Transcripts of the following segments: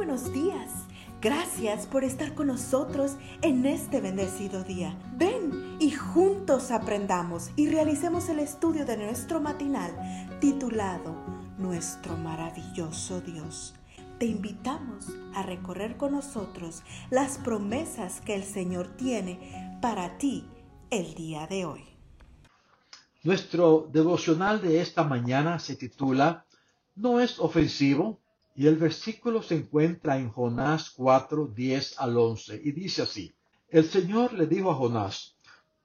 buenos días. Gracias por estar con nosotros en este bendecido día. Ven y juntos aprendamos y realicemos el estudio de nuestro matinal titulado Nuestro maravilloso Dios. Te invitamos a recorrer con nosotros las promesas que el Señor tiene para ti el día de hoy. Nuestro devocional de esta mañana se titula No es ofensivo y el versículo se encuentra en Jonás 4, 10 al 11 y dice así, el Señor le dijo a Jonás,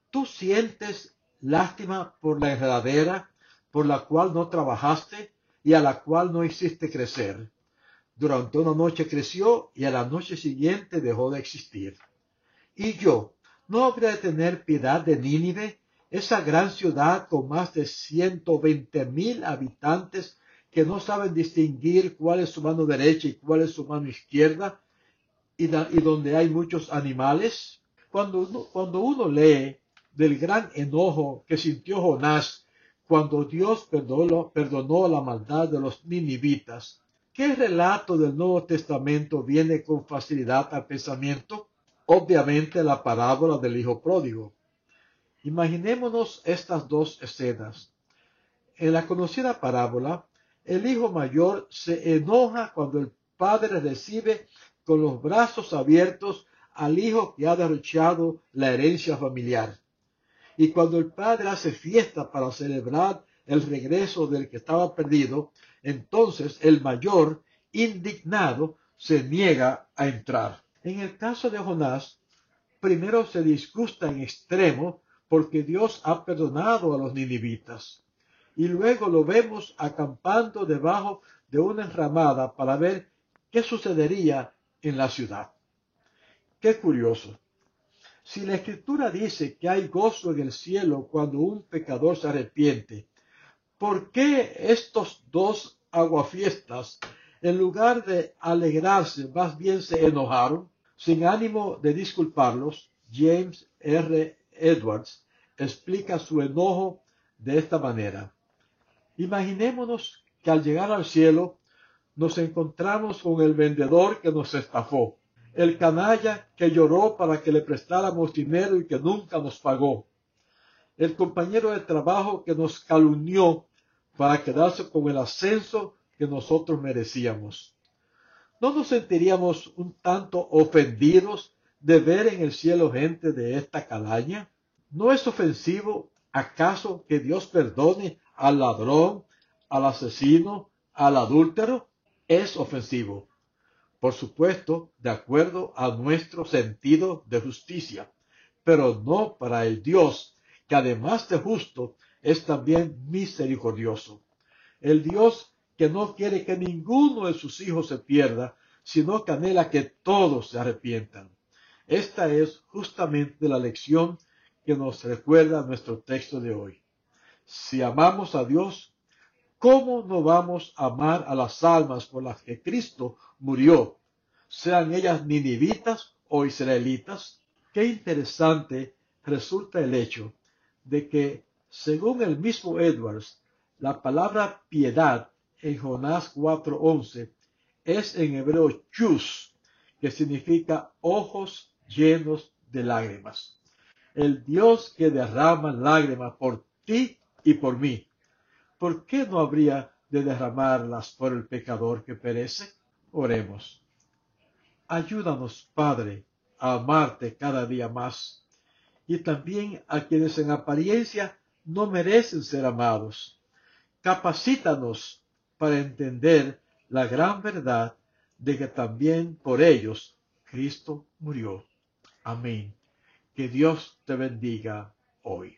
tú sientes lástima por la enredadera por la cual no trabajaste y a la cual no hiciste crecer. Durante una noche creció y a la noche siguiente dejó de existir. Y yo, ¿no habría de tener piedad de Nínive, esa gran ciudad con más de ciento veinte mil habitantes que no saben distinguir cuál es su mano derecha y cuál es su mano izquierda, y, donde hay muchos animales. Cuando uno, cuando uno lee del gran enojo que sintió Jonás cuando Dios perdonó, perdonó la maldad de los ninivitas, ¿qué relato del Nuevo Testamento viene con facilidad al pensamiento? Obviamente la parábola del Hijo Pródigo. Imaginémonos estas dos escenas. En la conocida parábola, el hijo mayor se enoja cuando el padre recibe con los brazos abiertos al hijo que ha derrochado la herencia familiar. Y cuando el padre hace fiesta para celebrar el regreso del que estaba perdido, entonces el mayor, indignado, se niega a entrar. En el caso de Jonás, primero se disgusta en extremo porque Dios ha perdonado a los ninivitas y luego lo vemos acampando debajo de una enramada para ver qué sucedería en la ciudad. Qué curioso. Si la escritura dice que hay gozo en el cielo cuando un pecador se arrepiente, ¿por qué estos dos aguafiestas, en lugar de alegrarse, más bien se enojaron? Sin ánimo de disculparlos, James R. Edwards explica su enojo de esta manera. Imaginémonos que al llegar al cielo nos encontramos con el vendedor que nos estafó, el canalla que lloró para que le prestáramos dinero y que nunca nos pagó, el compañero de trabajo que nos calumnió para quedarse con el ascenso que nosotros merecíamos. ¿No nos sentiríamos un tanto ofendidos de ver en el cielo gente de esta calaña? ¿No es ofensivo acaso que Dios perdone al ladrón, al asesino, al adúltero, es ofensivo. Por supuesto, de acuerdo a nuestro sentido de justicia, pero no para el Dios, que además de justo, es también misericordioso. El Dios que no quiere que ninguno de sus hijos se pierda, sino que anhela que todos se arrepientan. Esta es justamente la lección que nos recuerda nuestro texto de hoy si amamos a Dios, ¿cómo no vamos a amar a las almas por las que Cristo murió, sean ellas ninivitas o israelitas? Qué interesante resulta el hecho de que, según el mismo Edwards, la palabra piedad en Jonás 4:11 es en hebreo chus, que significa ojos llenos de lágrimas. El Dios que derrama lágrimas por ti y por mí. ¿Por qué no habría de derramarlas por el pecador que perece? Oremos. Ayúdanos, Padre, a amarte cada día más y también a quienes en apariencia no merecen ser amados. Capacítanos para entender la gran verdad de que también por ellos Cristo murió. Amén. Que Dios te bendiga hoy.